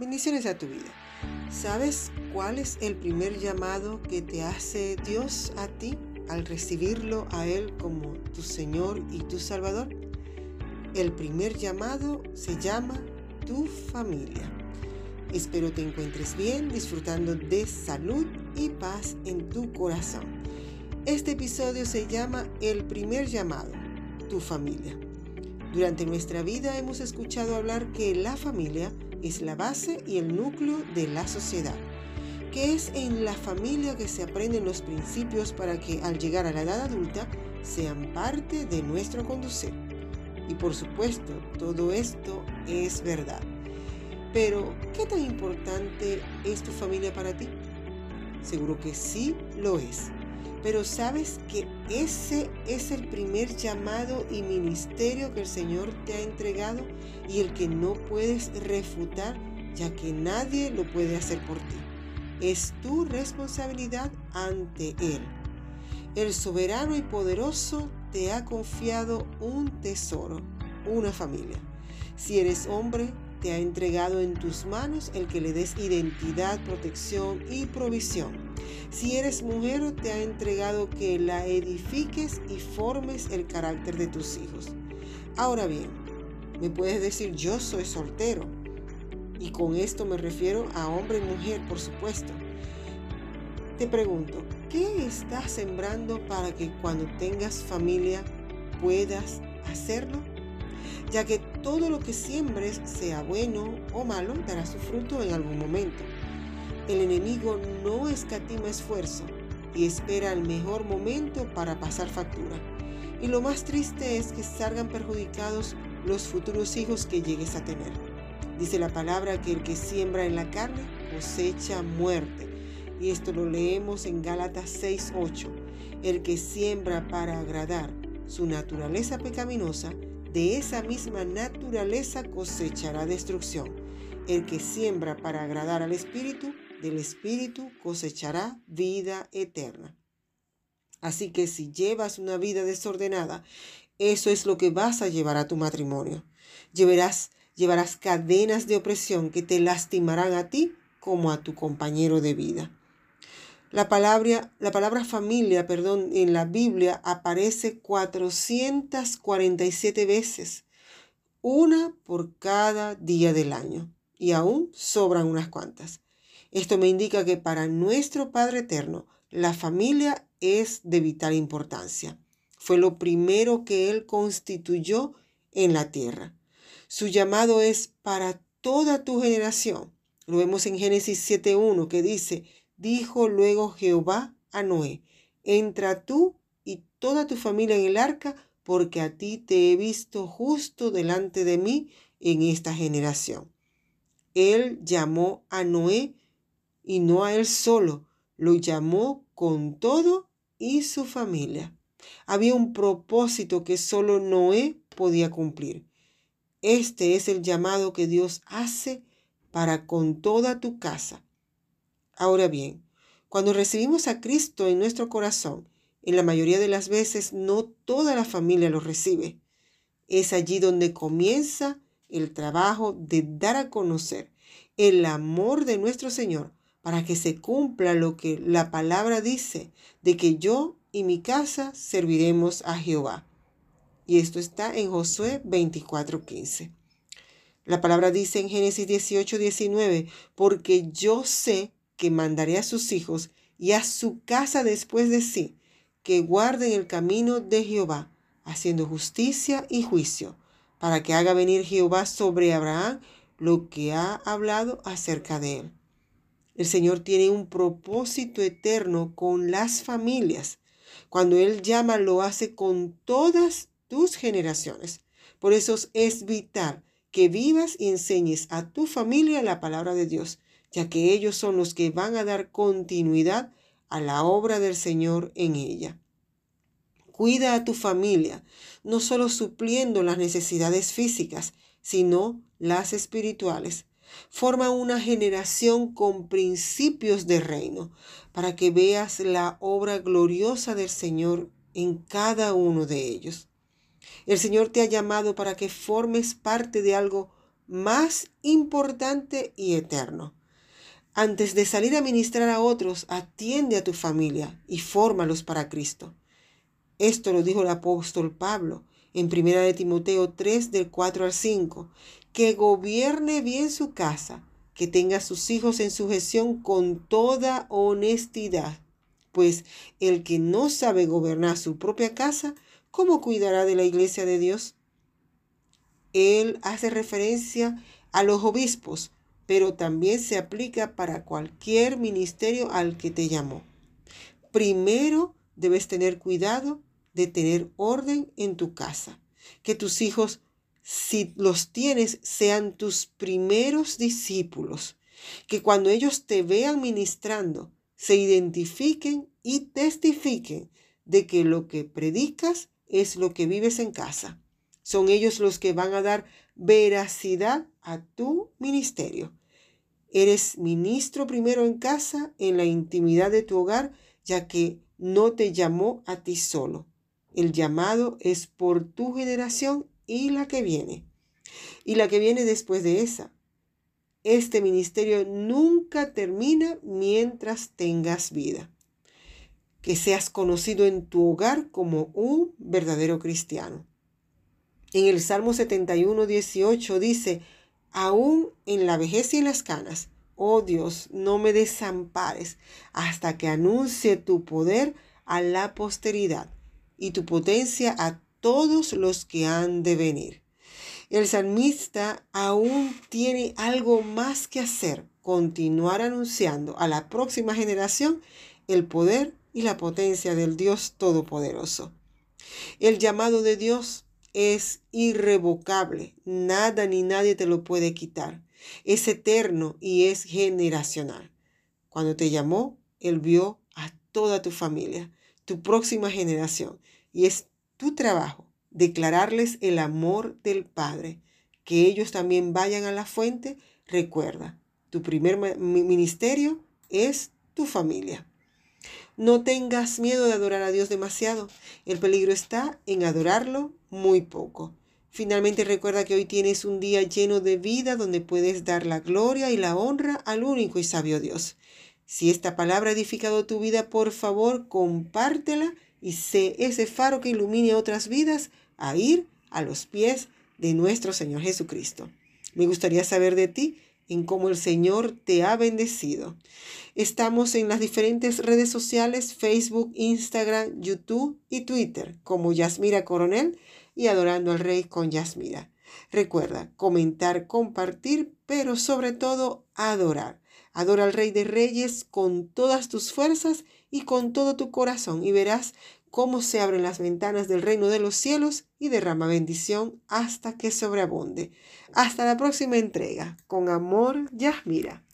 Bendiciones a tu vida. ¿Sabes cuál es el primer llamado que te hace Dios a ti al recibirlo a Él como tu Señor y tu Salvador? El primer llamado se llama tu familia. Espero te encuentres bien, disfrutando de salud y paz en tu corazón. Este episodio se llama El primer llamado, tu familia. Durante nuestra vida hemos escuchado hablar que la familia es la base y el núcleo de la sociedad, que es en la familia que se aprenden los principios para que al llegar a la edad adulta sean parte de nuestro conducir. Y por supuesto, todo esto es verdad. Pero, ¿qué tan importante es tu familia para ti? Seguro que sí lo es. Pero sabes que ese es el primer llamado y ministerio que el Señor te ha entregado y el que no puedes refutar ya que nadie lo puede hacer por ti. Es tu responsabilidad ante Él. El soberano y poderoso te ha confiado un tesoro, una familia. Si eres hombre, te ha entregado en tus manos el que le des identidad, protección y provisión. Si eres mujer, te ha entregado que la edifiques y formes el carácter de tus hijos. Ahora bien, me puedes decir yo soy soltero. Y con esto me refiero a hombre y mujer, por supuesto. Te pregunto, ¿qué estás sembrando para que cuando tengas familia puedas hacerlo? Ya que todo lo que siembres, sea bueno o malo, dará su fruto en algún momento. El enemigo no escatima esfuerzo y espera el mejor momento para pasar factura. Y lo más triste es que salgan perjudicados los futuros hijos que llegues a tener. Dice la palabra que el que siembra en la carne cosecha muerte. Y esto lo leemos en Gálatas 6:8. El que siembra para agradar su naturaleza pecaminosa, de esa misma naturaleza cosechará destrucción. El que siembra para agradar al Espíritu, del Espíritu cosechará vida eterna. Así que si llevas una vida desordenada, eso es lo que vas a llevar a tu matrimonio. Llevarás, llevarás cadenas de opresión que te lastimarán a ti como a tu compañero de vida. La palabra, la palabra familia, perdón, en la Biblia aparece 447 veces, una por cada día del año, y aún sobran unas cuantas. Esto me indica que para nuestro Padre Eterno, la familia es de vital importancia. Fue lo primero que Él constituyó en la tierra. Su llamado es para toda tu generación. Lo vemos en Génesis 7.1 que dice, Dijo luego Jehová a Noé, entra tú y toda tu familia en el arca, porque a ti te he visto justo delante de mí en esta generación. Él llamó a Noé y no a él solo, lo llamó con todo y su familia. Había un propósito que solo Noé podía cumplir. Este es el llamado que Dios hace para con toda tu casa. Ahora bien, cuando recibimos a Cristo en nuestro corazón, en la mayoría de las veces no toda la familia lo recibe. Es allí donde comienza el trabajo de dar a conocer el amor de nuestro Señor para que se cumpla lo que la palabra dice, de que yo y mi casa serviremos a Jehová. Y esto está en Josué 24:15. La palabra dice en Génesis 18:19, porque yo sé que mandaré a sus hijos y a su casa después de sí, que guarden el camino de Jehová, haciendo justicia y juicio, para que haga venir Jehová sobre Abraham lo que ha hablado acerca de él. El Señor tiene un propósito eterno con las familias. Cuando Él llama, lo hace con todas tus generaciones. Por eso es vital que vivas y enseñes a tu familia la palabra de Dios ya que ellos son los que van a dar continuidad a la obra del Señor en ella. Cuida a tu familia, no solo supliendo las necesidades físicas, sino las espirituales. Forma una generación con principios de reino, para que veas la obra gloriosa del Señor en cada uno de ellos. El Señor te ha llamado para que formes parte de algo más importante y eterno. Antes de salir a ministrar a otros, atiende a tu familia y fórmalos para Cristo. Esto lo dijo el apóstol Pablo en 1 de Timoteo 3 del 4 al 5, que gobierne bien su casa, que tenga sus hijos en sujeción con toda honestidad, pues el que no sabe gobernar su propia casa, ¿cómo cuidará de la iglesia de Dios? Él hace referencia a los obispos, pero también se aplica para cualquier ministerio al que te llamó. Primero debes tener cuidado de tener orden en tu casa, que tus hijos, si los tienes, sean tus primeros discípulos, que cuando ellos te vean ministrando, se identifiquen y testifiquen de que lo que predicas es lo que vives en casa. Son ellos los que van a dar veracidad a tu ministerio. Eres ministro primero en casa, en la intimidad de tu hogar, ya que no te llamó a ti solo. El llamado es por tu generación y la que viene. Y la que viene después de esa. Este ministerio nunca termina mientras tengas vida. Que seas conocido en tu hogar como un verdadero cristiano. En el Salmo 71, 18 dice, aún en la vejez y en las canas, oh Dios, no me desampares hasta que anuncie tu poder a la posteridad y tu potencia a todos los que han de venir. El salmista aún tiene algo más que hacer, continuar anunciando a la próxima generación el poder y la potencia del Dios Todopoderoso. El llamado de Dios es irrevocable, nada ni nadie te lo puede quitar. Es eterno y es generacional. Cuando te llamó, Él vio a toda tu familia, tu próxima generación, y es tu trabajo declararles el amor del Padre, que ellos también vayan a la fuente, recuerda, tu primer ministerio es tu familia. No tengas miedo de adorar a Dios demasiado. El peligro está en adorarlo muy poco. Finalmente recuerda que hoy tienes un día lleno de vida donde puedes dar la gloria y la honra al único y sabio Dios. Si esta palabra ha edificado tu vida, por favor, compártela y sé ese faro que ilumine otras vidas a ir a los pies de nuestro Señor Jesucristo. Me gustaría saber de ti en cómo el Señor te ha bendecido. Estamos en las diferentes redes sociales, Facebook, Instagram, YouTube y Twitter, como Yasmira Coronel y Adorando al Rey con Yasmira. Recuerda comentar, compartir, pero sobre todo adorar. Adora al Rey de Reyes con todas tus fuerzas y con todo tu corazón y verás cómo se abren las ventanas del reino de los cielos y derrama bendición hasta que sobreabunde. Hasta la próxima entrega. Con amor, Yasmira.